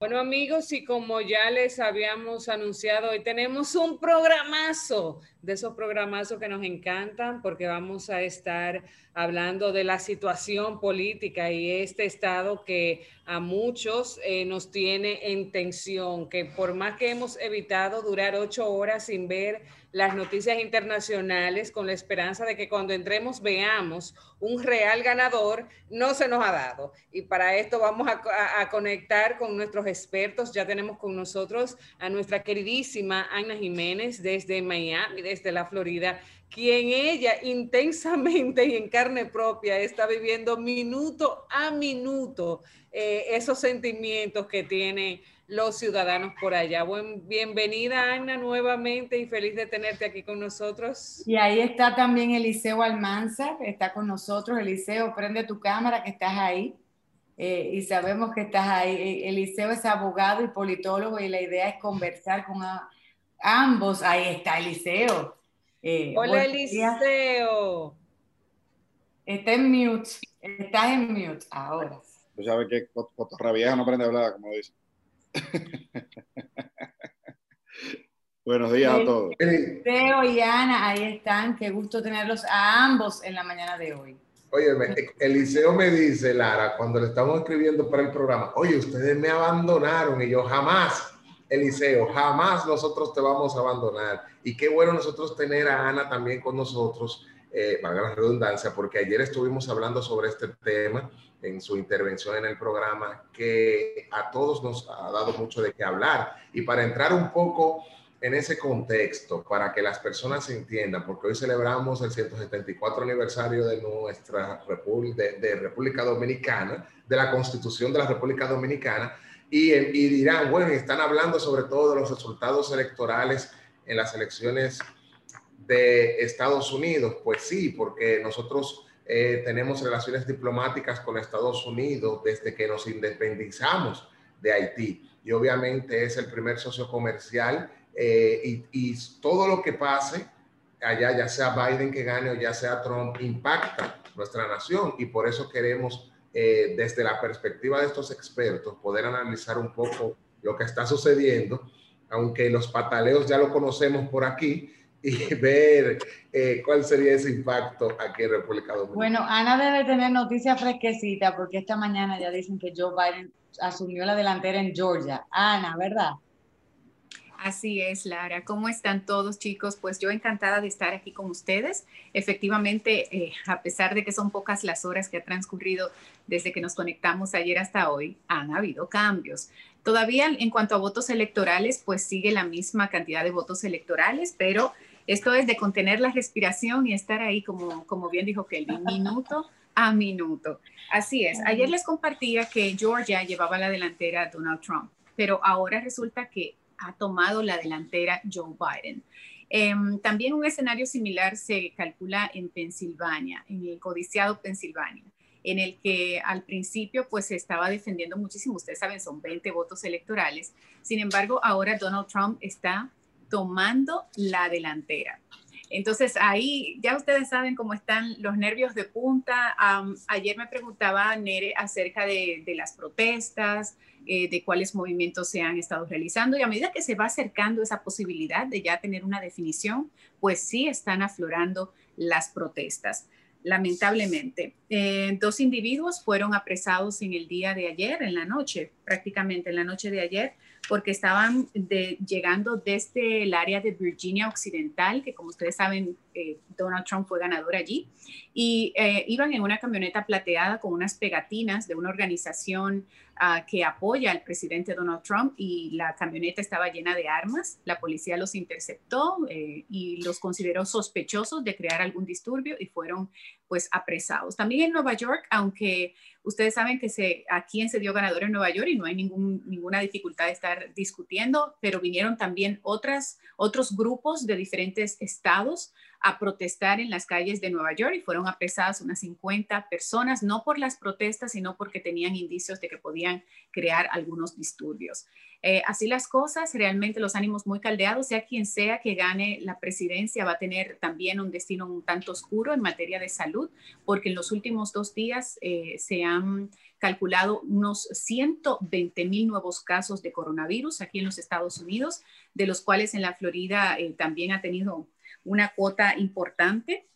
Bueno amigos, y como ya les habíamos anunciado, hoy tenemos un programazo, de esos programazos que nos encantan, porque vamos a estar hablando de la situación política y este estado que a muchos eh, nos tiene en tensión, que por más que hemos evitado durar ocho horas sin ver las noticias internacionales con la esperanza de que cuando entremos veamos un real ganador, no se nos ha dado. Y para esto vamos a, conectar con nuestros expertos. Ya tenemos con nosotros a nuestra queridísima Ana Jiménez desde Miami, desde la Florida, quien ella intensamente y en carne propia está viviendo minuto a minuto eh, esos sentimientos que tiene los ciudadanos por allá. Buen, bienvenida, Ana, nuevamente y feliz de tenerte aquí con nosotros. Y ahí está también Eliseo Almanza, que está con nosotros. Eliseo, prende tu cámara que estás ahí. Eh, y sabemos que estás ahí. Eh, Eliseo es abogado y politólogo y la idea es conversar con ambos. Ahí está Eliseo. Eh, Hola, Eliseo. Está en mute. Estás en mute ahora. Tú sabes que cotorra vieja no aprende a hablar, como dice. Buenos días a todos. Teo y Ana, ahí están. Qué gusto tenerlos a ambos en la mañana de hoy. Oye, Eliseo me dice, Lara, cuando le estamos escribiendo para el programa, oye, ustedes me abandonaron y yo jamás, Eliseo, jamás nosotros te vamos a abandonar. Y qué bueno nosotros tener a Ana también con nosotros, eh, valga la redundancia, porque ayer estuvimos hablando sobre este tema en su intervención en el programa, que a todos nos ha dado mucho de qué hablar. Y para entrar un poco en ese contexto, para que las personas entiendan, porque hoy celebramos el 174 aniversario de nuestra República, de, República Dominicana, de la Constitución de la República Dominicana, y, y dirán, bueno, están hablando sobre todo de los resultados electorales en las elecciones de Estados Unidos. Pues sí, porque nosotros eh, tenemos relaciones diplomáticas con Estados Unidos desde que nos independizamos de Haití. Y obviamente es el primer socio comercial eh, y, todo lo que pase allá, ya sea Biden que gane o ya sea Trump, impacta nuestra nación. Y por eso queremos, eh, desde la perspectiva de estos expertos, poder analizar un poco lo que está sucediendo, aunque los pataleos ya lo conocemos por aquí, y ver eh, cuál sería ese impacto aquí en República Dominicana. Bueno, Ana debe tener noticias fresquecitas porque esta mañana ya dicen que Joe Biden asumió la delantera en Georgia. Ana, ¿verdad? Así es, Lara. ¿Cómo están todos, chicos? Pues yo encantada de estar aquí con ustedes. Efectivamente, eh, a pesar de que son pocas las horas que ha transcurrido desde que nos conectamos ayer hasta hoy, han habido cambios. Todavía en cuanto a votos electorales, pues sigue la misma cantidad de votos electorales, pero esto es de contener la respiración y estar ahí, como, como bien dijo Kelvin, minuto a minuto. Así es. Ayer les compartía que Georgia llevaba la delantera a Donald Trump, pero ahora resulta que ha tomado la delantera Joe Biden. Em, también un escenario similar se calcula en Pensilvania, en el codiciado Pensilvania, en el que al principio pues se estaba defendiendo muchísimo, ustedes saben, son 20 votos electorales, sin embargo ahora Donald Trump está tomando la delantera. Entonces ahí ya ustedes saben cómo están los nervios de punta. ayer me preguntaba Nere acerca de, las protestas, eh, de cuáles movimientos se han estado realizando y a medida que se va acercando esa posibilidad de ya tener una definición, pues sí están aflorando las protestas. Lamentablemente, eh, dos individuos fueron apresados en el día de ayer, en la noche, prácticamente en la noche de ayer, porque estaban llegando desde el área de Virginia Occidental, que como ustedes saben, eh, Donald Trump fue ganador allí, y eh, iban en una camioneta plateada con unas pegatinas de una organización ah, que apoya al presidente Donald Trump y la camioneta estaba llena de armas. La policía los interceptó eh, y los consideró sospechosos de crear algún disturbio y fueron pues apresados. También en Nueva York, aunque Ustedes saben que se, a quién se dio ganador en Nueva York y no hay ninguna dificultad de estar discutiendo, pero vinieron también otras, otros grupos de diferentes estados a protestar en las calles de Nueva York y fueron apresadas unas 50 personas, no por las protestas, sino porque tenían indicios de que podían crear algunos disturbios. Eh, así las cosas, realmente los ánimos muy caldeados, sea quien sea que gane la presidencia, va a tener también un destino un tanto oscuro en materia de salud, porque en los últimos dos días eh, se han calculado unos 120 mil nuevos casos de coronavirus aquí en los Estados Unidos, de los cuales en la Florida eh, también ha tenido una cuota importante.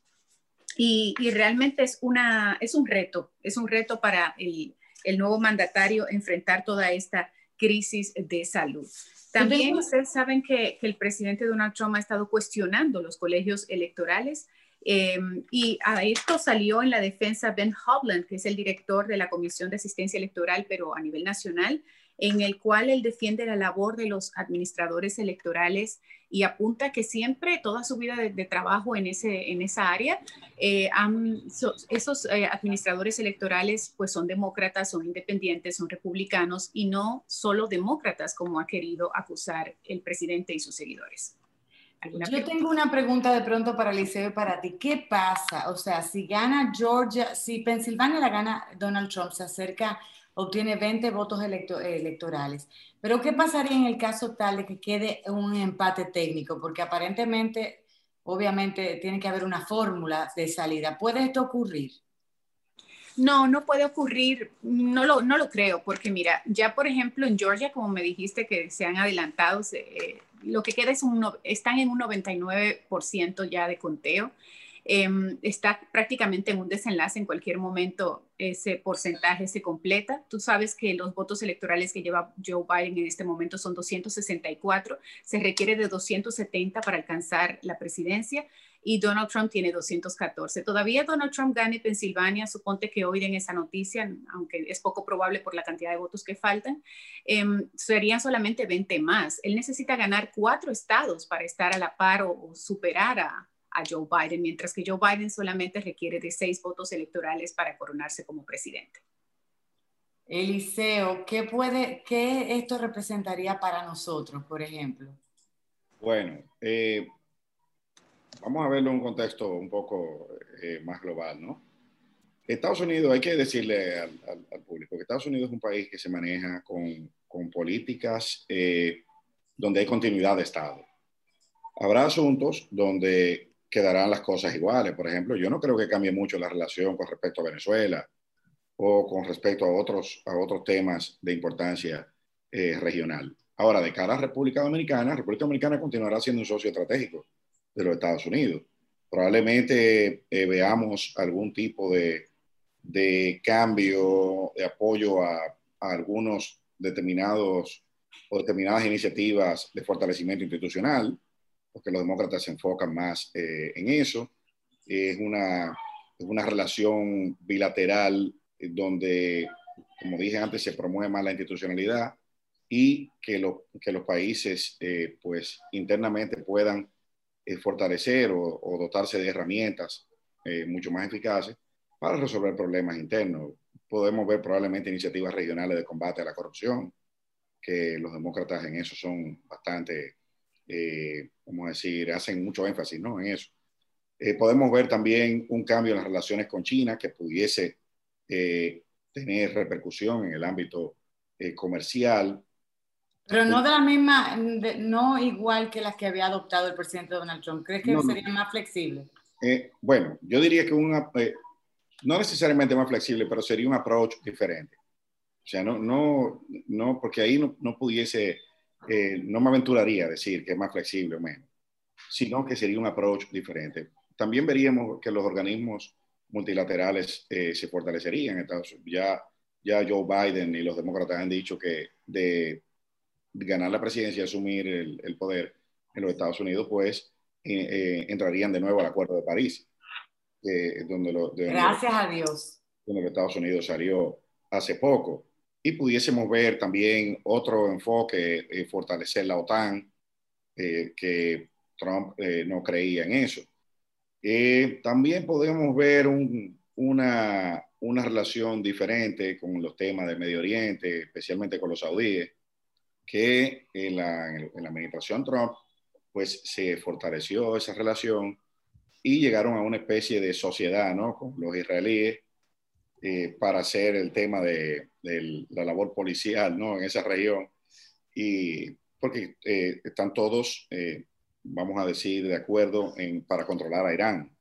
Y, realmente es, una, es un reto, es un reto para el, el nuevo mandatario enfrentar toda esta crisis de salud. También ustedes saben que, que, el presidente Donald Trump ha estado cuestionando los colegios electorales Em, y a esto salió en la defensa Ben Hovland, que es el director de la Comisión de Asistencia Electoral, pero a nivel nacional, en el cual él defiende la labor de los administradores electorales y apunta que siempre, toda su vida de, trabajo en, ese, en esa área, eh, esos eh, administradores electorales pues son demócratas, son independientes, son republicanos y no solo demócratas como ha querido acusar el presidente y sus seguidores. Yo tengo una pregunta de pronto para Eliseo y para ti. ¿Qué pasa? O sea, si gana Georgia, si Pensilvania la gana Donald Trump, se acerca, obtiene 20 votos electorales. Pero ¿qué pasaría en el caso tal de que quede un empate técnico? Porque aparentemente, obviamente, tiene que haber una fórmula de salida. ¿Puede esto ocurrir? No, no puede ocurrir, no lo, no lo creo, porque mira, ya por ejemplo en Georgia, como me dijiste que se han adelantado, eh, lo que queda es un, están en un 99% ya de conteo. Em, está prácticamente en un desenlace, en cualquier momento ese porcentaje se completa. Tú sabes que los votos electorales que lleva Joe Biden en este momento son 264, se requiere de 270 para alcanzar la presidencia y Donald Trump tiene 214. Todavía Donald Trump gane Pensilvania, suponte que oigan esa noticia, aunque es poco probable por la cantidad de votos que faltan, em, serían solamente 20 más. Él necesita ganar cuatro estados para estar a la par o, superar a, Joe Biden, mientras que Joe Biden solamente requiere de seis votos electorales para coronarse como presidente. Eliseo, ¿qué, puede, qué esto representaría para nosotros, por ejemplo? Bueno, eh, vamos a verlo en un contexto un poco eh, más global, ¿no? Estados Unidos, hay que decirle al, público que Estados Unidos es un país que se maneja con, con políticas eh, donde hay continuidad de Estado. Habrá asuntos donde quedarán las cosas iguales. Por ejemplo, yo no creo que cambie mucho la relación con respecto a Venezuela o con respecto a otros, a otros temas de importancia eh, regional. Ahora, de cara a República Dominicana, República Dominicana continuará siendo un socio estratégico de los Estados Unidos. Probablemente eh, veamos algún tipo de, de, cambio, de apoyo a, algunos determinados o determinadas iniciativas de fortalecimiento institucional, porque los demócratas se enfocan más eh, en eso. Es una, una relación bilateral donde, como dije antes, se promueve más la institucionalidad y que, lo, que los países, eh, pues, internamente puedan eh, fortalecer o, dotarse de herramientas eh, mucho más eficaces para resolver problemas internos. Podemos ver probablemente iniciativas regionales de combate a la corrupción, que los demócratas en eso son bastante, eh, vamos a decir, hacen mucho énfasis ¿no? en eso. podemos ver también un cambio en las relaciones con China que pudiese tener repercusión en el ámbito comercial, pero no de la misma, no igual que las que había adoptado el presidente Donald Trump. ¿Crees que sería más flexible? Eh, bueno, yo diría que una, eh, no necesariamente más flexible, pero sería un approach diferente. O sea, no, no, no porque ahí no, no pudiese, eh, no me aventuraría a decir que es más flexible o menos, sino que sería un approach diferente. También veríamos que los organismos multilaterales se fortalecerían. ya, ya Joe Biden y los demócratas han dicho que de ganar la presidencia y asumir el, poder en los Estados Unidos, pues eh, eh, entrarían de nuevo al Acuerdo de París. donde lo, Gracias a Dios. Donde los Estados Unidos salió hace poco. Y pudiésemos ver también otro enfoque, eh, fortalecer la OTAN, que Trump no creía en eso. también podemos ver una, una relación diferente con los temas del Medio Oriente, especialmente con los saudíes que en la, administración Trump, pues se fortaleció esa relación y llegaron a una especie de sociedad, ¿no? Con los israelíes eh, para hacer el tema de, la labor policial, ¿no? En esa región. Y porque eh, están todos, eh, vamos a decir, de acuerdo en, para controlar a Irán.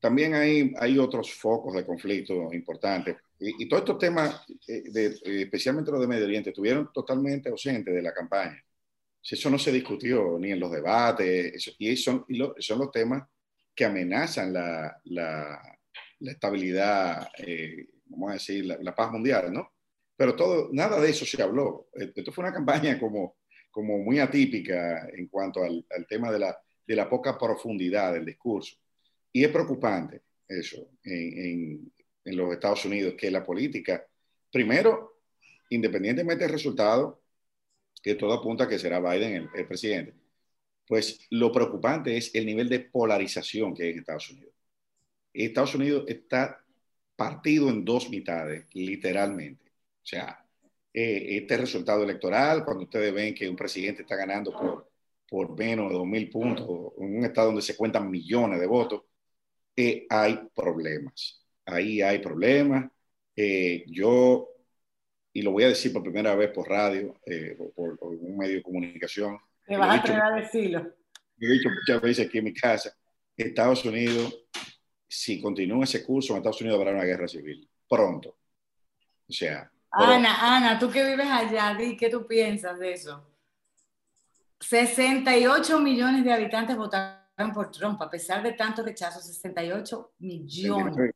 También hay, hay otros focos de conflicto importantes. y, todos estos temas, eh, de, eh, especialmente los de Medio Oriente, estuvieron totalmente ausentes de la campaña. Eso no se discutió ni en los debates, y son, y son los temas que amenazan la, la, la estabilidad, eh, vamos a decir, la, paz mundial, ¿no? Pero todo, nada de eso se habló. Esto fue una campaña como, como muy atípica en cuanto al, al tema de la, de la poca profundidad del discurso. Y es preocupante eso en, en, los Estados Unidos, que la política, primero, independientemente del resultado, que todo apunta a que será Biden el, presidente, pues lo preocupante es el nivel de polarización que hay en Estados Unidos. Estados Unidos está partido en dos mitades, literalmente. O sea, eh, este resultado electoral, cuando ustedes ven que un presidente está ganando por, por menos de 2.000 puntos, en un estado donde se cuentan millones de votos, eh, hay problemas. Ahí hay problemas. Eh, yo, y lo voy a decir por primera vez por radio, eh, por, un medio de comunicación. Me vas a atrever a decirlo. he dicho muchas veces aquí en mi casa, Estados Unidos, si continúa ese curso, en Estados Unidos habrá una guerra civil, pronto. O sea... Ana, Ana, tú que vives allá, ¿qué tú piensas de eso? 68 millones de habitantes votaron por Trump, a pesar de tanto rechazo, 68 millones.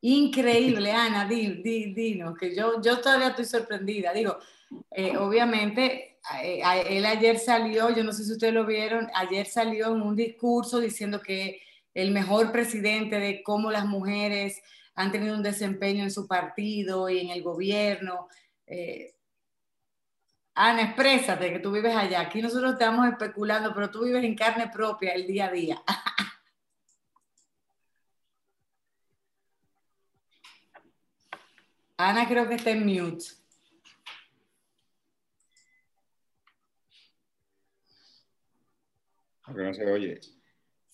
Increíble, Ana, di, di, dinos, que yo, yo todavía estoy sorprendida. Digo, eh, obviamente, eh, él ayer salió, yo no sé si ustedes lo vieron, ayer salió en un discurso diciendo que el mejor presidente de cómo las mujeres han tenido un desempeño en su partido y en el gobierno. Eh, Ana, exprésate que tú vives allá. Aquí nosotros estamos especulando, pero tú vives en carne propia el día a día. Ana creo que está en mute. Aunque no se oye.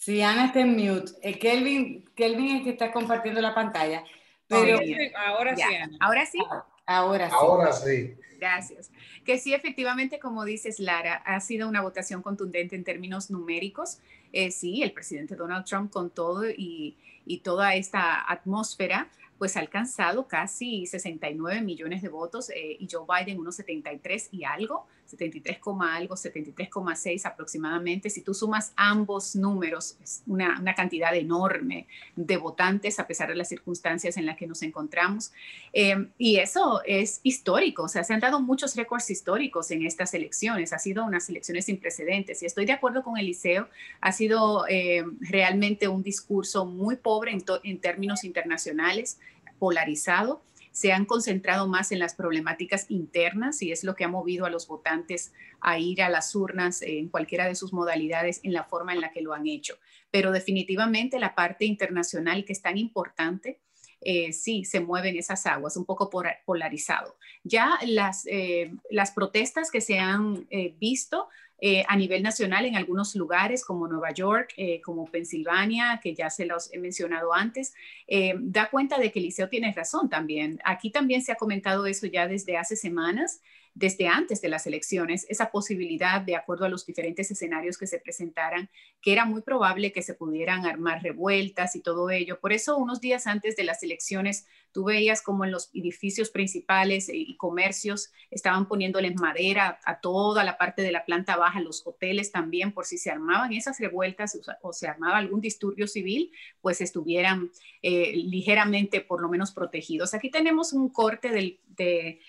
Sí, Ana está en mute. Eh, Kelvin, Kelvin es el que está compartiendo la pantalla. Pero, ahora sí, Ana. Ahora sí. Ahora sí. Ahora sí. Gracias. Que sí, efectivamente, como dices, Lara, ha sido una votación contundente en términos numéricos. Eh, sí, el presidente Donald Trump con todo y, y toda esta atmósfera pues ha alcanzado casi 69 millones de votos eh, y Joe Biden unos 73 y algo, 73, algo, 73,6 aproximadamente. Si tú sumas ambos números, es una, una, cantidad enorme de votantes a pesar de las circunstancias en las que nos encontramos. Eh, y eso es histórico, o sea, se han dado muchos récords históricos en estas elecciones, ha sido unas elecciones sin precedentes y estoy de acuerdo con Eliseo, ha sido eh, realmente un discurso muy pobre en, en términos internacionales polarizado, se han concentrado más en las problemáticas internas y es lo que ha movido a los votantes a ir a las urnas en cualquiera de sus modalidades en la forma en la que lo han hecho. Pero definitivamente la parte internacional que es tan importante, eh, sí se mueven esas aguas, un poco polarizado. Ya las, eh, las protestas que se han eh, visto eh, a nivel nacional en algunos lugares como Nueva York, eh, como Pensilvania, que ya se los he mencionado antes, eh, da cuenta de que Eliseo tiene razón también. Aquí también se ha comentado eso ya desde hace semanas desde antes de las elecciones esa posibilidad, de acuerdo a los diferentes escenarios que se presentaran, que era muy probable que se pudieran armar revueltas y todo ello. Por eso, unos días antes de las elecciones, tú veías como en los edificios principales y comercios estaban poniéndoles madera a toda la parte de la planta baja, los hoteles también, por si se armaban esas revueltas o se armaba algún disturbio civil, pues estuvieran eh, ligeramente por lo menos protegidos. Aquí tenemos un corte del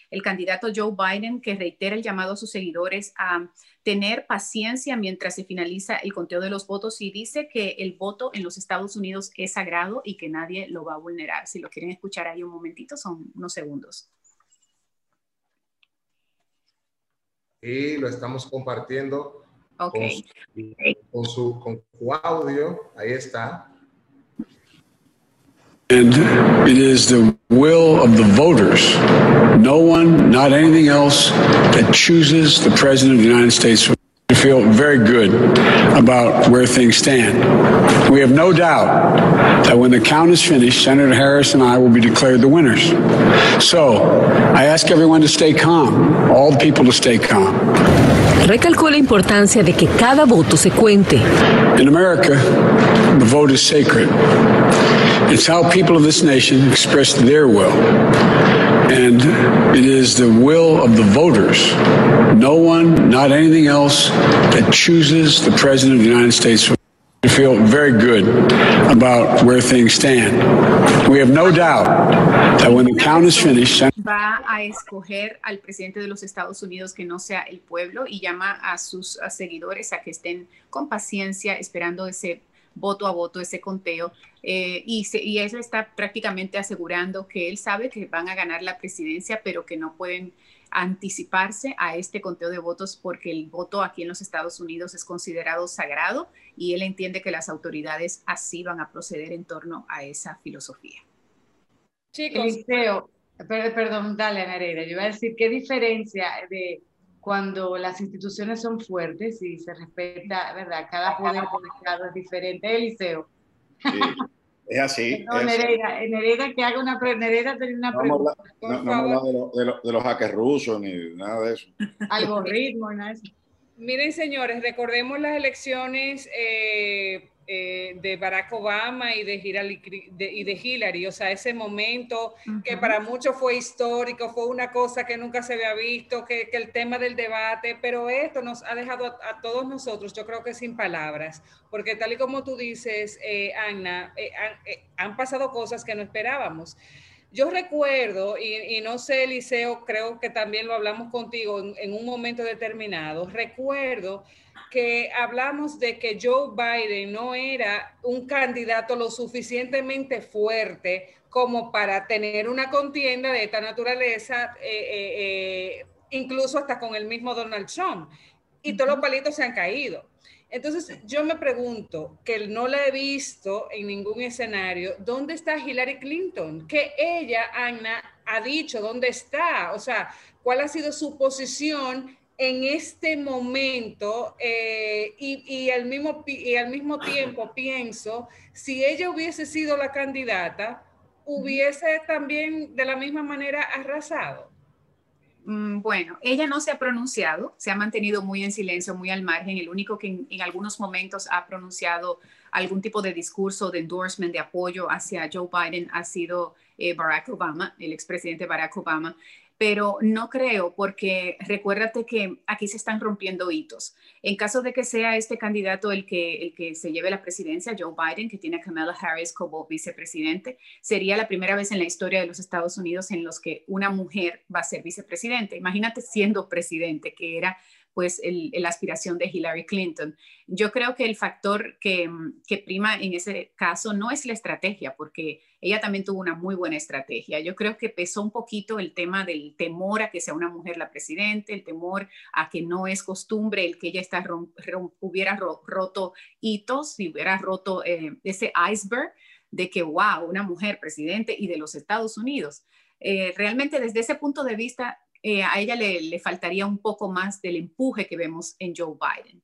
el candidato Joe Biden que reitera el llamado a sus seguidores a tener paciencia mientras se finaliza el conteo de los votos y dice que el voto en los Estados Unidos es sagrado y que nadie lo va a vulnerar. Si lo quieren escuchar ahí un momentito, son unos segundos. Y lo estamos compartiendo okay. con, su, con su audio. Ahí está. And it is the will of the voters, no one, not anything else, that chooses the President of the United States feel very good about where things stand. We have no doubt that when the count is finished, Senator Harris and I will be declared the winners. So I ask everyone to stay calm, all the people to stay calm. Recalcó la importancia de que cada voto se cuente. In America, the vote is sacred. It's how people of this nation express their will. And it is the will of the voters, no one, not anything else, that chooses the President of the United States to feel very good about where things stand. We have no doubt that when the count is finished, va a escoger al presidente de los Estados Unidos que no sea el pueblo y llama a sus seguidores a que estén con paciencia esperando ese voto a voto, ese conteo. Eh, y, se, y eso está prácticamente asegurando que él sabe que van a ganar la presidencia, pero que no pueden anticiparse a este conteo de votos porque el voto aquí en los Estados Unidos es considerado sagrado y él entiende que las autoridades así van a proceder en torno a esa filosofía. Chicos, Eliseo, perdón, dale Nereida, yo iba a decir qué diferencia de cuando las instituciones son fuertes y se respeta, ¿verdad? Cada poder Estado es diferente. Eliseo. Sí. Es así. No, Nereida, Nereida, que haga una, Nereida tenía una pregunta. No, no, no de, lo, de, lo, de, los hackers rusos ni nada de eso. Algoritmos, nada de eso. Miren, señores, recordemos las elecciones eh, eh, de Barack Obama y de, Hillary, de, y de Hillary, o sea, ese momento uh -huh. que para muchos fue histórico, fue una cosa que nunca se había visto, que, que el tema del debate, pero esto nos ha dejado a, a, todos nosotros, yo creo que sin palabras, porque tal y como tú dices, eh, Anna, eh, han, han pasado cosas que no esperábamos. Yo recuerdo, y, y, no sé, Eliseo, creo que también lo hablamos contigo en, en, un momento determinado, recuerdo que hablamos de que Joe Biden no era un candidato lo suficientemente fuerte como para tener una contienda de esta naturaleza, eh, eh, eh, incluso hasta con el mismo Donald Trump. Y todos los palitos se han caído. Entonces, yo me pregunto, que no la he visto en ningún escenario, ¿dónde está Hillary Clinton? Que ella, Anna, ha dicho dónde está, o sea, cuál ha sido su posición en este momento eh, y, y, al mismo, y al mismo tiempo pienso, si ella hubiese sido la candidata, hubiese también de la misma manera arrasado. Mm, bueno, ella no se ha pronunciado, se ha mantenido muy en silencio, muy al margen. El único que en, en, algunos momentos ha pronunciado algún tipo de discurso de endorsement, de apoyo hacia Joe Biden ha sido eh, Barack Obama, el expresidente Barack Obama pero no creo porque recuérdate que aquí se están rompiendo hitos. En caso de que sea este candidato el que, el que se lleve la presidencia, Joe Biden, que tiene a Kamala Harris como vicepresidente, sería la primera vez en la historia de los Estados Unidos en los que una mujer va a ser vicepresidente. Imagínate siendo presidente, que era pues la aspiración de Hillary Clinton. Yo creo que el factor que, que, prima en ese caso no es la estrategia, porque ella también tuvo una muy buena estrategia. Yo creo que pesó un poquito el tema del temor a que sea una mujer la presidente, el temor a que no es costumbre el que ella está hubiera ro, roto hitos, y hubiera roto eh, ese iceberg de que, wow, una mujer presidente y de los Estados Unidos. Eh, realmente desde ese punto de vista, eh, a ella le, le, faltaría un poco más del empuje que vemos en Joe Biden.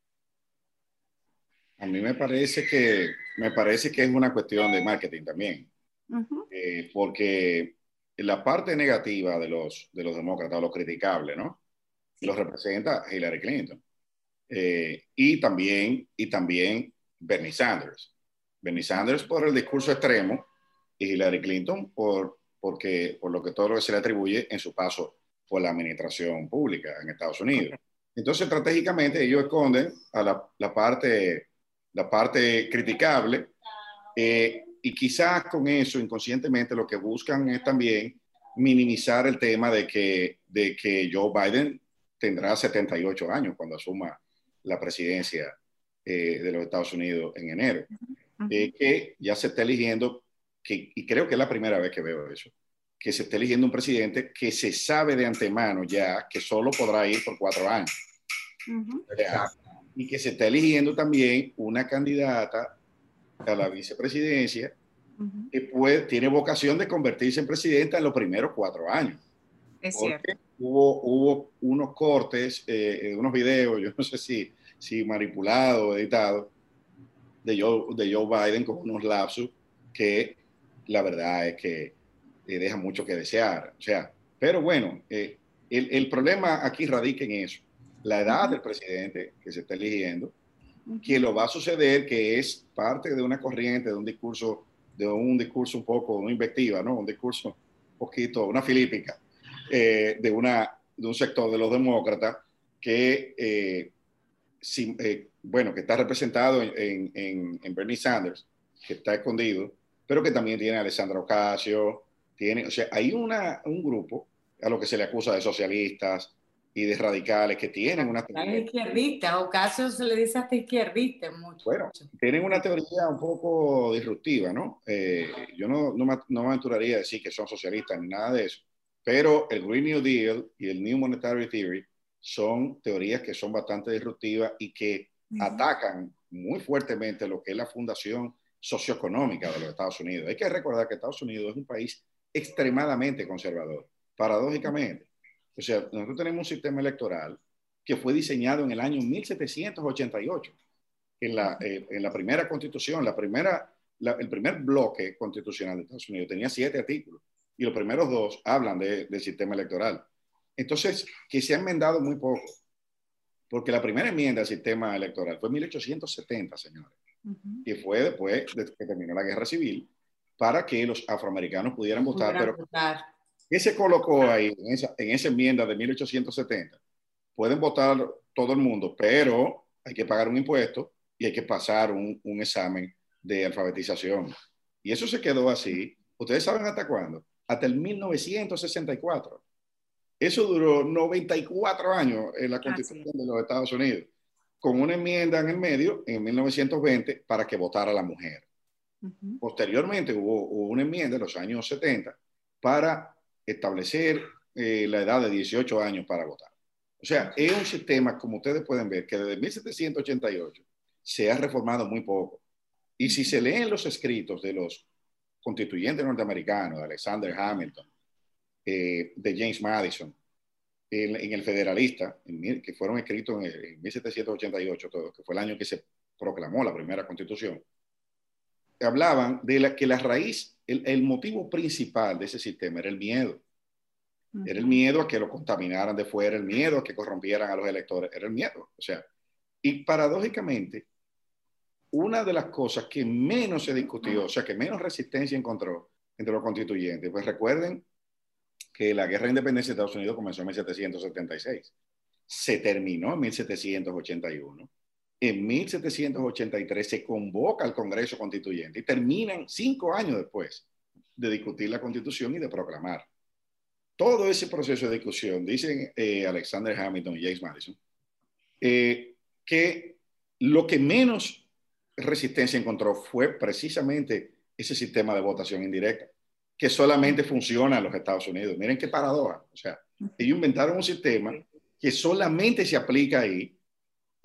A mí me parece que, me parece que es una cuestión de marketing también, uh -huh. eh, porque la parte negativa de los, de los demócratas, lo criticable, ¿no? Sí. Lo representa Hillary Clinton. Eh, y, también, y también Bernie Sanders. Bernie Sanders por el discurso extremo y Hillary Clinton por, porque, por lo que todo lo que se le atribuye en su paso por la administración pública en Estados Unidos. Entonces, estratégicamente, ellos esconden a la, la parte, la parte criticable eh, y quizás con eso, inconscientemente, lo que buscan es también minimizar el tema de que, de que Joe Biden tendrá 78 años cuando asuma la presidencia eh, de los Estados Unidos en enero. Eh, que ya se está eligiendo, que, y creo que es la primera vez que veo eso, que se esté eligiendo un presidente que se sabe de antemano ya que solo podrá ir por cuatro años. Uh -huh. Y que se está eligiendo también una candidata a la vicepresidencia uh -huh. que puede, tiene vocación de convertirse en presidenta en los primeros cuatro años. Es Porque cierto. Hubo, hubo unos cortes, eh, unos videos, yo no sé si, si manipulado o editado, de Joe, de Joe Biden con unos lapsus que la verdad es que eh, deja mucho que desear. O sea, pero bueno, eh, el, el, problema aquí radica en eso. La edad del presidente que se está eligiendo, que lo va a suceder, que es parte de una corriente, de un discurso de un discurso un poco, una invectiva, ¿no? Un discurso un poquito, una filípica eh, de, una, de un sector de los demócratas que, eh, eh, bueno, que está representado en, en, en, Bernie Sanders, que está escondido, pero que también tiene a Alessandra Ocasio, tiene, o sea, hay una, un grupo a lo que se le acusa de socialistas, y de radicales que tienen una teoría. izquierdista, o caso se le dice hasta izquierdista mucho. Bueno, tienen una teoría un poco disruptiva, ¿no? Eh, yo no, no, me, no me aventuraría a decir que son socialistas ni nada de eso, pero el Green New Deal y el New Monetary Theory son teorías que son bastante disruptivas y que atacan muy fuertemente lo que es la fundación socioeconómica de los Estados Unidos. Hay que recordar que Estados Unidos es un país extremadamente conservador, paradójicamente. O sea, nosotros tenemos un sistema electoral que fue diseñado en el año 1788, en la, eh, en la primera constitución, la primera, el primer bloque constitucional de Estados Unidos. Tenía siete artículos y los primeros dos hablan de, del sistema electoral. Entonces, que se ha enmendado muy poco, porque la primera enmienda al sistema electoral fue en 1870, señores, y fue después de que terminó la guerra civil, para que los afroamericanos pudieran votar. Pero, votar. ¿Qué se colocó ahí en esa, en esa enmienda de 1870? Pueden votar todo el mundo, pero hay que pagar un impuesto y hay que pasar un, un examen de alfabetización. Y eso se quedó así. ¿Ustedes saben hasta cuándo? Hasta el 1964. Eso duró 94 años en la Constitución de los Estados Unidos, con una enmienda en el medio en 1920 para que votara la mujer. Posteriormente hubo, hubo, una enmienda en los años 70 para establecer eh, la edad de 18 años para votar. O sea, es un sistema, como ustedes pueden ver, que desde 1788 se ha reformado muy poco. Y si se leen los escritos de los constituyentes norteamericanos, de Alexander Hamilton, eh, de James Madison, en, el Federalista, que fueron escritos en, 1788, todo, que fue el año que se proclamó la primera constitución, hablaban de la, que la raíz el, motivo principal de ese sistema era el miedo. Era el miedo a que lo contaminaran de fuera, el miedo a que corrompieran a los electores, era el miedo. O sea, y paradójicamente, una de las cosas que menos se discutió, o sea, que menos resistencia encontró entre los constituyentes, pues recuerden que la guerra de independencia de Estados Unidos comenzó en 1776, se terminó en 1781 en 1783 se convoca al Congreso Constituyente y terminan cinco años después de discutir la Constitución y de proclamar. Todo ese proceso de discusión, dicen eh, Alexander Hamilton y James Madison, eh, que lo que menos resistencia encontró fue precisamente ese sistema de votación indirecta, que solamente funciona en los Estados Unidos. Miren qué paradoja. O sea, ellos inventaron un sistema que solamente se aplica ahí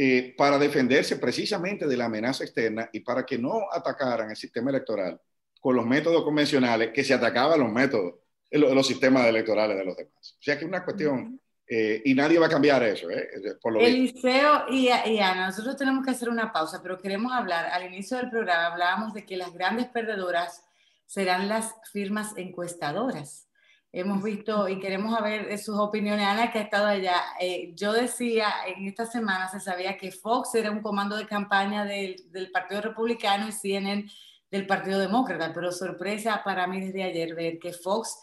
eh, para defenderse precisamente de la amenaza externa y para que no atacaran el sistema electoral con los métodos convencionales que se atacaban los métodos, los, sistemas electorales de los demás. O sea que es una cuestión, eh, y nadie va a cambiar eso. ¿eh? Por lo Eliseo y, y, Ana, nosotros tenemos que hacer una pausa, pero queremos hablar, al inicio del programa hablábamos de que las grandes perdedoras serán las firmas encuestadoras hemos visto y queremos saber sus opiniones. Ana, que ha estado allá, eh, yo decía, en esta semana se sabía que Fox era un comando de campaña del, del, Partido Republicano y CNN del Partido Demócrata, pero sorpresa para mí desde ayer ver que Fox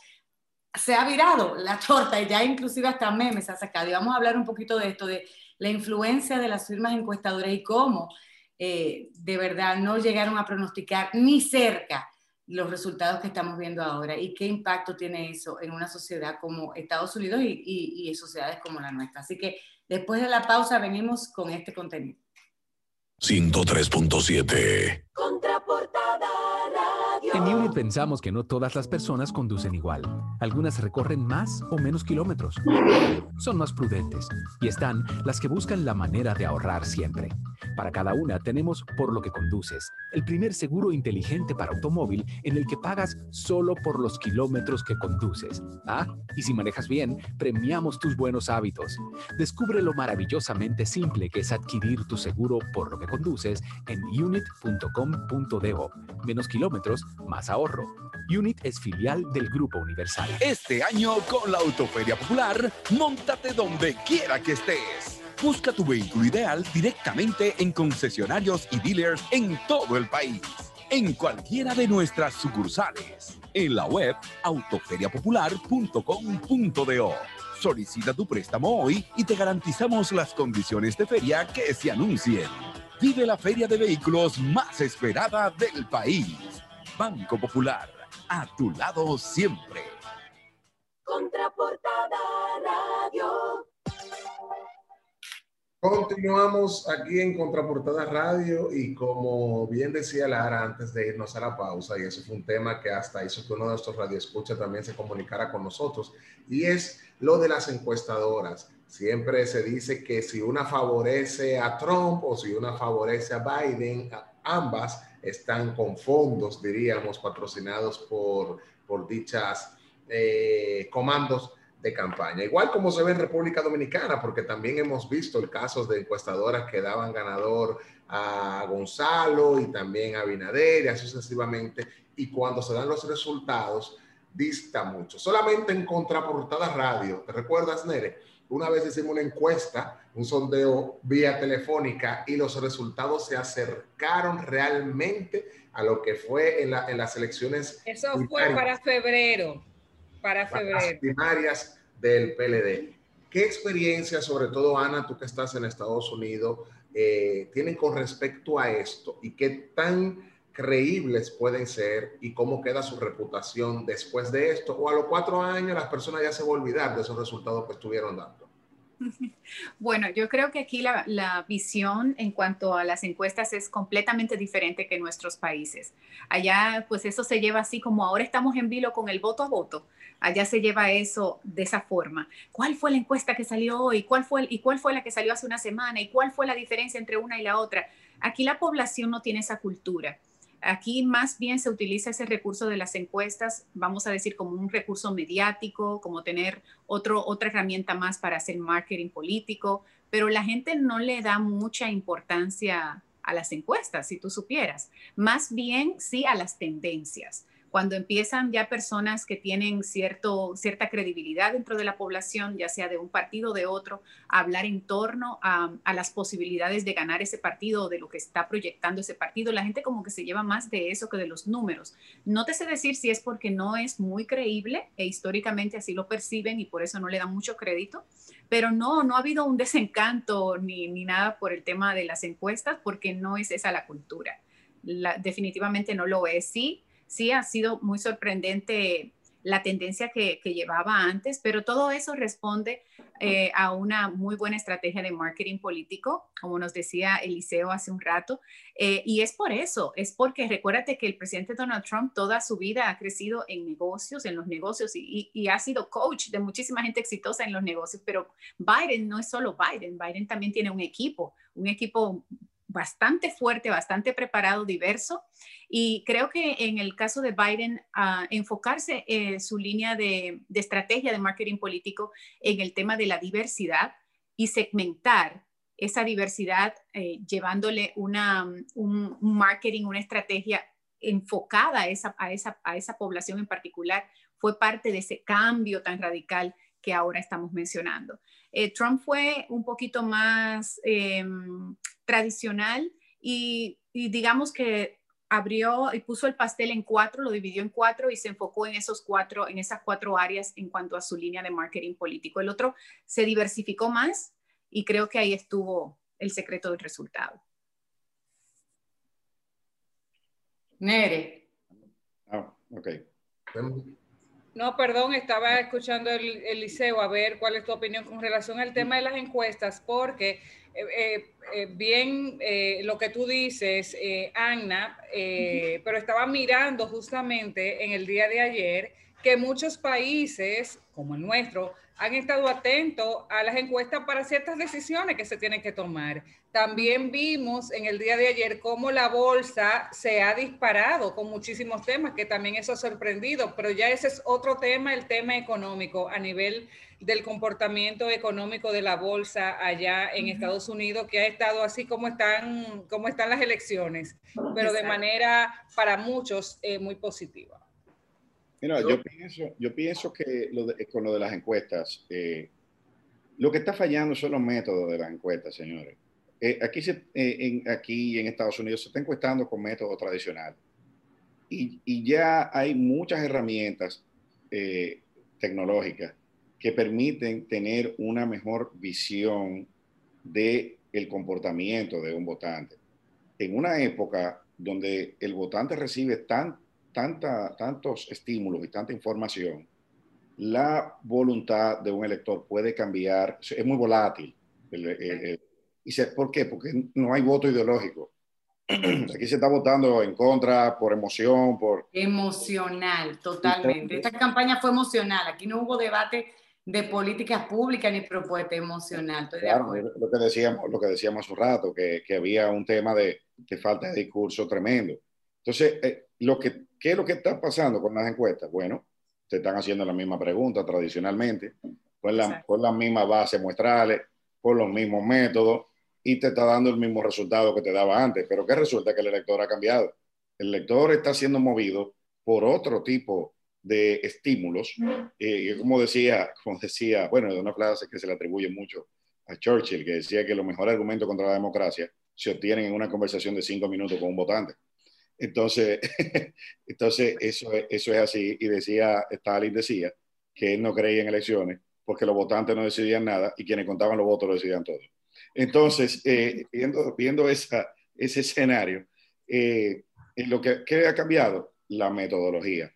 se ha virado la torta y ya inclusive hasta memes ha sacado. Y vamos a hablar un poquito de esto, de la influencia de las firmas encuestadoras y cómo eh, de verdad no llegaron a pronosticar ni cerca los resultados que estamos viendo ahora y qué impacto tiene eso en una sociedad como Estados Unidos y, y, y sociedades como la nuestra. Así que después de la pausa venimos con este contenido. 103.7 Contraportada. En Unit pensamos que no todas las personas conducen igual. Algunas recorren más o menos kilómetros. Son más prudentes y están las que buscan la manera de ahorrar siempre. Para cada una tenemos Por lo que conduces, el primer seguro inteligente para automóvil en el que pagas solo por los kilómetros que conduces. Ah, y si manejas bien, premiamos tus buenos hábitos. Descubre lo maravillosamente simple que es adquirir tu seguro por lo que conduces en unit.com.do. Menos kilómetros, más ahorro. Unit es filial del Grupo Universal. Este año con la Autoferia Popular, montate donde quiera que estés. Busca tu vehículo ideal directamente en concesionarios y dealers en todo el país. en cualquiera de nuestras sucursales. En la web autoferiapopular.com.do. Solicita tu préstamo hoy y te garantizamos las condiciones de feria que se anuncien. Vive la feria de vehículos más esperada del país. Banco Popular, a tu lado siempre. Contraportada Radio. Continuamos aquí en Contraportada Radio y como bien decía Lara antes de irnos a la pausa, y eso fue un tema que hasta hizo que uno de nuestros radioescuchas también se comunicara con nosotros, y es lo de las encuestadoras. Siempre se dice que si una favorece a Trump o si una favorece a Biden, ambas están con fondos, diríamos, patrocinados por, por dichas eh, comandos de campaña. Igual como se ve en República Dominicana, porque también hemos visto el caso de encuestadoras que daban ganador a Gonzalo y también a Binader y así sucesivamente. Y cuando se dan los resultados, dista mucho. Solamente en Contraportada Radio, ¿te recuerdas, Nere? Una vez hicimos una encuesta, un sondeo vía telefónica y los resultados se acercaron realmente a lo que fue en, la, en las elecciones. Eso fue para febrero para febrero. Las primarias del PLD. ¿Qué experiencia, sobre todo Ana, tú que estás en Estados Unidos, eh, tienen con respecto a esto y qué tan creíbles pueden ser y cómo queda su reputación después de esto? O a los cuatro años las personas ya se van a olvidar de esos resultados que estuvieron dando. Bueno, yo creo que aquí la, la, visión en cuanto a las encuestas es completamente diferente que en nuestros países. Allá, pues eso se lleva así como ahora estamos en vilo con el voto a voto. Allá se lleva eso de esa forma. ¿Cuál fue la encuesta que salió hoy? ¿Cuál fue, ¿Y cuál fue la que salió hace una semana? ¿Y cuál fue la diferencia entre una y la otra? Aquí la población no tiene esa cultura. Aquí más bien se utiliza ese recurso de las encuestas, vamos a decir, como un recurso mediático, como tener otra herramienta más para hacer marketing político, pero la gente no le da mucha importancia a las encuestas, si tú supieras, más bien sí a las tendencias cuando empiezan ya personas que tienen cierto, cierta credibilidad dentro de la población, ya sea de un partido o de otro, a hablar en torno a, las posibilidades de ganar ese partido o de lo que está proyectando ese partido, la gente como que se lleva más de eso que de los números. No te sé decir si es porque no es muy creíble e históricamente así lo perciben y por eso no le dan mucho crédito, pero no, no ha habido un desencanto ni, ni nada por el tema de las encuestas porque no es esa la cultura. definitivamente no lo es. Sí, sí ha sido muy sorprendente la tendencia que, llevaba antes, pero todo eso responde eh, a una muy buena estrategia de marketing político, como nos decía Eliseo hace un rato, eh, y es por eso, es porque recuérdate que el presidente Donald Trump toda su vida ha crecido en negocios, en los negocios, y, y ha sido coach de muchísima gente exitosa en los negocios, pero Biden no es solo Biden, Biden también tiene un equipo, un equipo bastante fuerte, bastante preparado, diverso. Y creo que en el caso de Biden, uh, enfocarse en su línea de, estrategia de marketing político en el tema de la diversidad y segmentar esa diversidad eh, llevándole una, un, marketing, una estrategia enfocada a esa, a, esa, a esa población en particular, fue parte de ese cambio tan radical que ahora estamos mencionando. Eh, Trump fue un poquito más em, tradicional y, digamos que abrió y puso el pastel en cuatro, lo dividió en cuatro y se enfocó en esos cuatro, en esas cuatro áreas en cuanto a su línea de marketing político. El otro se diversificó más y creo que ahí estuvo el secreto del resultado. Nere. Ah, ok. No, perdón, estaba escuchando el, el, liceo a ver cuál es tu opinión con relación al tema de las encuestas, porque eh, eh, eh, bien lo que tú dices, Anna, pero estaba mirando justamente en el día de ayer que muchos países, como el nuestro, han estado atentos a las encuestas para ciertas decisiones que se tienen que tomar. También vimos en el día de ayer cómo la bolsa se ha disparado con muchísimos temas, que también eso ha sorprendido, pero ya ese es otro tema, el tema económico, a nivel del comportamiento económico de la bolsa allá en Estados Unidos, que ha estado así como están, como están las elecciones, pero de manera para muchos eh, muy positiva. Mira, yo pienso, yo pienso que con lo de las encuestas, eh, lo que está fallando son los métodos de las encuestas, señores. Eh, aquí, se, eh, en, aquí en Estados Unidos se está encuestando con método tradicional. y, y ya hay muchas herramientas tecnológicas que permiten tener una mejor visión de el comportamiento de un votante. En una época donde el votante recibe tan, tanta, tantos estímulos y tanta información, la voluntad de un elector puede cambiar, es muy volátil. El- el- el- ¿Y sé por qué? Porque no hay voto ideológico. Aquí se está votando en contra por emoción, por... Emocional, totalmente. Esta campaña fue emocional. Aquí no hubo debate de políticas públicas ni propuesta emocional. Estoy Claro, lo que decíamos, lo que decíamos hace un rato, que, que había un tema de, de falta de discurso tremendo. Entonces, eh, lo que, ¿qué es lo que está pasando con las encuestas? Bueno, te están haciendo la misma pregunta tradicionalmente, con la, con las mismas bases muestrales, con los mismos métodos, y te está dando el mismo resultado que te daba antes. Pero ¿qué resulta? Que el elector ha cambiado. El elector está siendo movido por otro tipo de estímulos. Eh, como decía, como decía, bueno, de una frase que se le atribuye mucho a Churchill, que decía que los mejores argumentos contra la democracia se obtienen en una conversación de cinco minutos con un votante. Entonces, entonces eso, es- eso es así. Y decía, Stalin decía que él no creía en elecciones porque los votantes no decidían nada y quienes contaban los votos lo decidían todo. Entonces, eh, viendo, viendo esa, ese escenario, eh, en lo que, ¿qué ha cambiado? La metodología.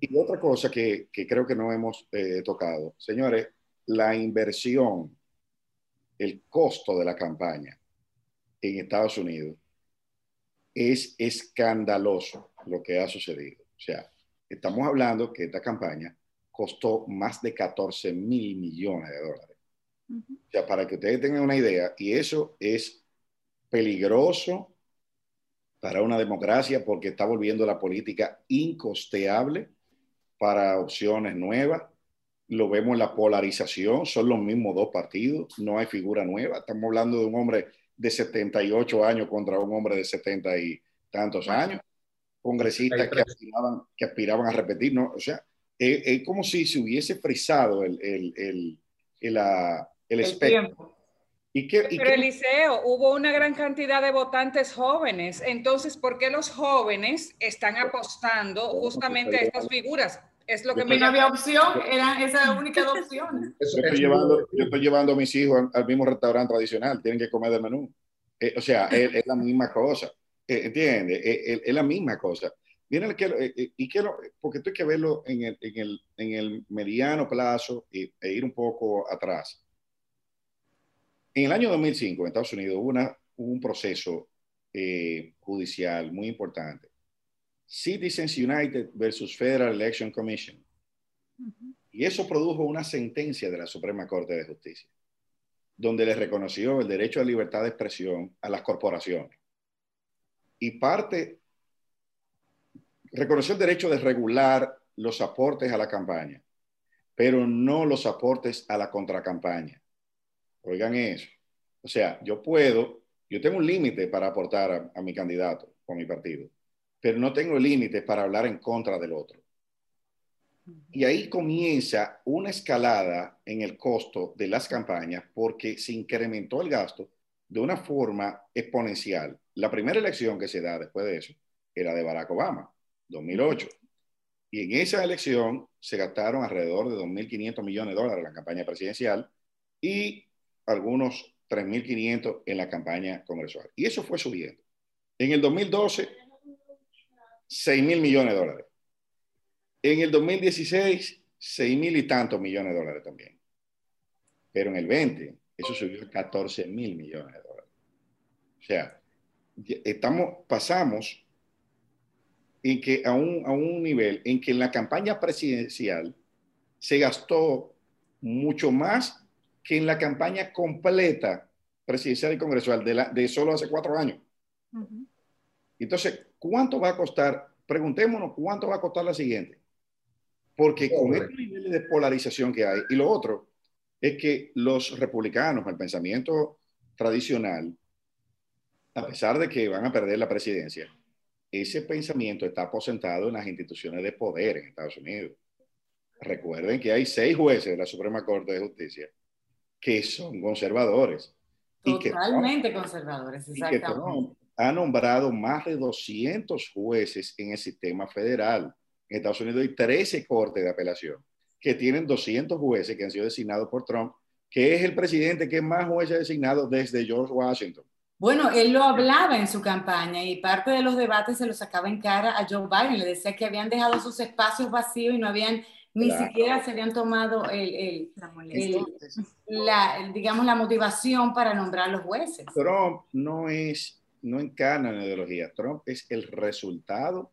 Y otra cosa que, que creo que no hemos eh, tocado, señores, la inversión, el costo de la campaña en Estados Unidos es escandaloso lo que ha sucedido. O sea, estamos hablando que esta campaña costó más de 14 mil millones de dólares. O sea, para que ustedes tengan una idea, y eso es peligroso para una democracia porque está volviendo la política incosteable para opciones nuevas. Lo vemos en la polarización, son los mismos dos partidos, no hay figura nueva. Estamos hablando de un hombre de 78 años contra un hombre de 70 y tantos años, congresistas que aspiraban, que aspiraban a repetir, ¿no? O sea, es, es como si se hubiese frisado el, el, el, el, ah, el El espectro. tiempo. ¿Y qué, y Pero qué- Eliseo, hubo una gran cantidad de votantes jóvenes. Entonces, ¿por qué los jóvenes están apostando justamente a estas figuras? Es lo que me no había opción, eran esas únicas dos opciones. Eso yo, estoy es llevando, yo estoy llevando a mis hijos al, al mismo restaurante tradicional, tienen que comer del menú. Eh, o sea, es, es la misma cosa. Eh, ¿Entiendes? Es, es- es la misma cosa. Miren que, eh, eh, y que lo- porque esto hay que verlo en el, en el, en el mediano plazo y, e ir un poco atrás. En el año 2005, en Estados Unidos, hubo, una, hubo un proceso eh, judicial muy importante. Citizens United versus Federal Election Commission. Y eso produjo una sentencia de la Suprema Corte de Justicia, donde le reconoció el derecho a libertad de expresión a las corporaciones. Y parte, reconoció el derecho de regular los aportes a la campaña, pero no los aportes a la contracampaña. Oigan eso. O sea, yo puedo, yo tengo un límite para aportar a, a mi candidato o a mi partido, pero no tengo límites para hablar en contra del otro. Y ahí comienza una escalada en el costo de las campañas porque se incrementó el gasto de una forma exponencial. La primera elección que se da después de eso era de Barack Obama, 2008. Y en esa elección se gastaron alrededor de 2.500 millones de dólares en la campaña presidencial y algunos 3.500 en la campaña congresual. Y eso fue subiendo. En el 2012, 6.000 millones de dólares. En el 2016, 6 mil y tantos millones de dólares también. Pero en el 20, eso subió a 14 mil millones de dólares. O sea, estamos, pasamos en que a un, a un nivel en que en la campaña presidencial se gastó mucho más que en la campaña completa presidencial y congresual de, la, de solo hace cuatro años. Entonces, ¿cuánto va a costar? Preguntémonos cuánto va a costar la siguiente. Porque con Correcto. este nivel de polarización que hay, y lo otro es que los republicanos, el pensamiento tradicional, a pesar de que van a perder la presidencia, ese pensamiento está aposentado en las instituciones de poder en Estados Unidos. Recuerden que hay seis jueces de la Suprema Corte de Justicia que son conservadores. y que Totalmente conservadores, y que exactamente. Trump ha nombrado más de 200 jueces en el sistema federal. En Estados Unidos hay 13 cortes de apelación que tienen 200 jueces que han sido designados por Trump, que es el presidente que más jueces ha designado desde George Washington. Bueno, él lo hablaba en su campaña y parte de los debates se lo sacaba en cara a Joe Biden. Le decía que habían dejado sus espacios vacíos y no habían ni siquiera se habían tomado el, la, digamos, la motivación para nombrar los jueces. Trump no es, no encarna en ideología. Trump es el resultado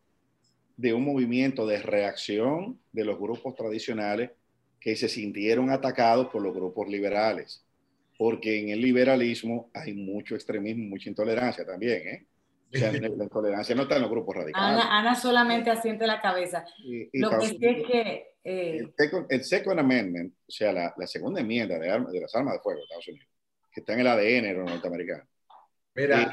de un movimiento de reacción de los grupos tradicionales que se sintieron atacados por los grupos liberales. Porque en el liberalismo hay mucho extremismo, mucha intolerancia también, ¿eh? O sea, la intolerancia no está en los grupos radicales. Ana, solamente asiente la cabeza. Lo que sí es que... Eh, el, second, Amendment, o sea, la, la segunda enmienda de, de, las armas de fuego de Estados Unidos, que está en el ADN de los norteamericanos. Mira,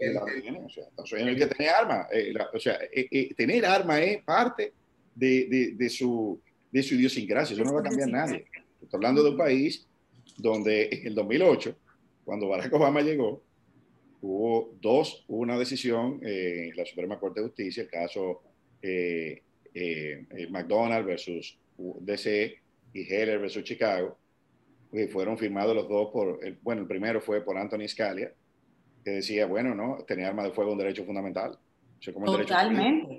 el, ADN, o sea, Unidos que tener armas. Eh, o sea, eh, tener armas es parte de, de, de, su, de su idiosincrasia, eso no va a cambiar nadie. Estoy hablando de un país donde en el 2008, cuando Barack Obama llegó, hubo dos, una decisión en la Suprema Corte de Justicia, el caso eh, eh, McDonald's versus DC y Heller versus Chicago, que fueron firmados los dos por, el, bueno, el primero fue por Anthony Scalia, que decía, bueno, no, tener arma de fuego es un derecho fundamental. Totalmente.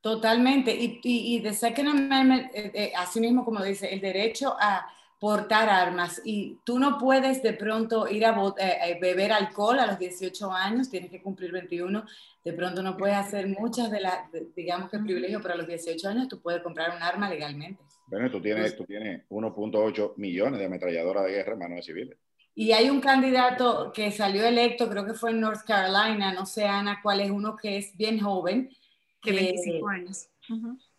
Totalmente. Y, y, y de Second Amendment, eh, eh, así mismo como dice, el derecho a portar armas y tú no puedes de pronto ir a eh, beber alcohol a los 18 años, tienes que cumplir 21, de pronto no puedes hacer muchas de las, digamos que es privilegio, pero a los 18 años tú puedes comprar un arma legalmente. Bueno, tú tienes, tú tienes 1.8 millones de ametralladoras de guerra en manos de civiles. Y hay un candidato que salió electo, creo que fue en North Carolina, no sé Ana cuál es, uno que es bien joven. Que 25 años.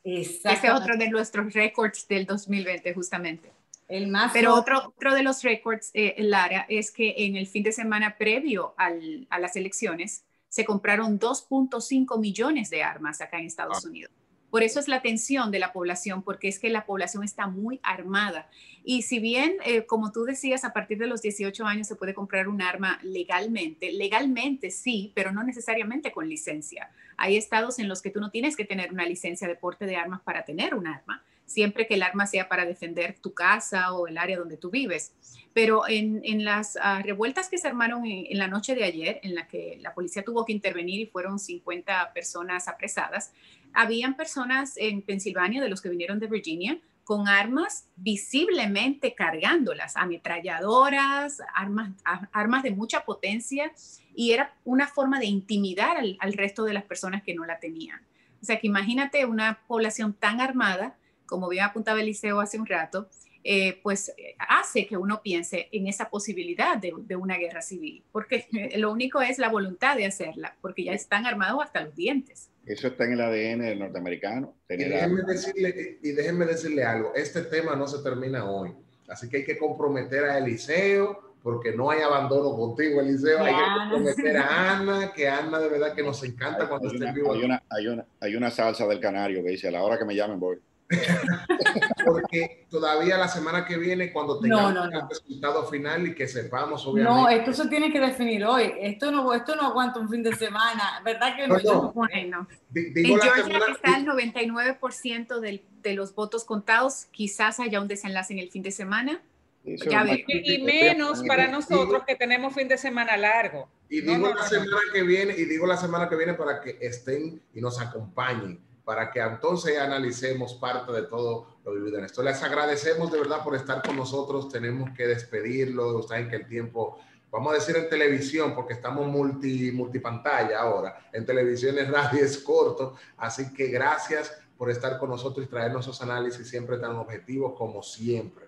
Ese es otro de nuestros récords del 2020, justamente. El más Pero otro, otro de los récords, eh, Lara, es que en el fin de semana previo al, a las elecciones se compraron 2.5 millones de armas acá en Estados ah. Unidos. Por eso es la tensión de la población, porque es que la población está muy armada. Y si bien, eh, como tú decías, a partir de los 18 años se puede comprar un arma legalmente, legalmente sí, pero no necesariamente con licencia. Hay estados en los que tú no tienes que tener una licencia de porte de armas para tener un arma siempre que el arma sea para defender tu casa o el área donde tú vives. Pero en, las ah, revueltas que se armaron en, la noche de ayer, en la que la policía tuvo que intervenir y fueron 50 personas apresadas, habían personas en Pensilvania, de los que vinieron de Virginia, con armas visiblemente cargándolas, ametralladoras, armas, armas de mucha potencia, y era una forma de intimidar al, al resto de las personas que no la tenían. O sea que imagínate una población tan armada como bien apuntaba Eliseo hace un rato, eh, pues hace que uno piense en esa posibilidad de, una guerra civil, porque lo único es la voluntad de hacerla, porque ya están armados hasta los dientes. Eso está en el ADN del norteamericano. Y déjenme, decirle, y déjenme decirle algo, este tema no se termina hoy, así que hay que comprometer a Eliseo, porque no hay abandono contigo, Eliseo. Hay que comprometer a Ana, que Ana de verdad que nos encanta cuando esté vivo. Hay una, hay, una, hay una salsa del canario que dice, a la hora que me llamen voy. Porque todavía la semana que viene, cuando tengamos el resultado final y que sepamos, obviamente. No, esto se tiene que definir hoy. Esto no, esto no aguanta un fin de semana, ¿verdad que no? Bueno, en Georgia está el 99% del, de los votos contados. Quizás haya un desenlace en el fin de semana. Ya y, y menos para nosotros que tenemos fin de semana largo. Y digo la semana que viene, y digo la semana que viene para que estén y nos acompañen para que entonces analicemos parte de todo lo vivido en esto. Les agradecemos de verdad por estar con nosotros. Tenemos que despedirlo. Saben que el tiempo, vamos a decir en televisión, porque estamos multi, multipantalla ahora. En televisión es radio es corto. Así que gracias por estar con nosotros y traernos esos análisis siempre tan objetivos como siempre.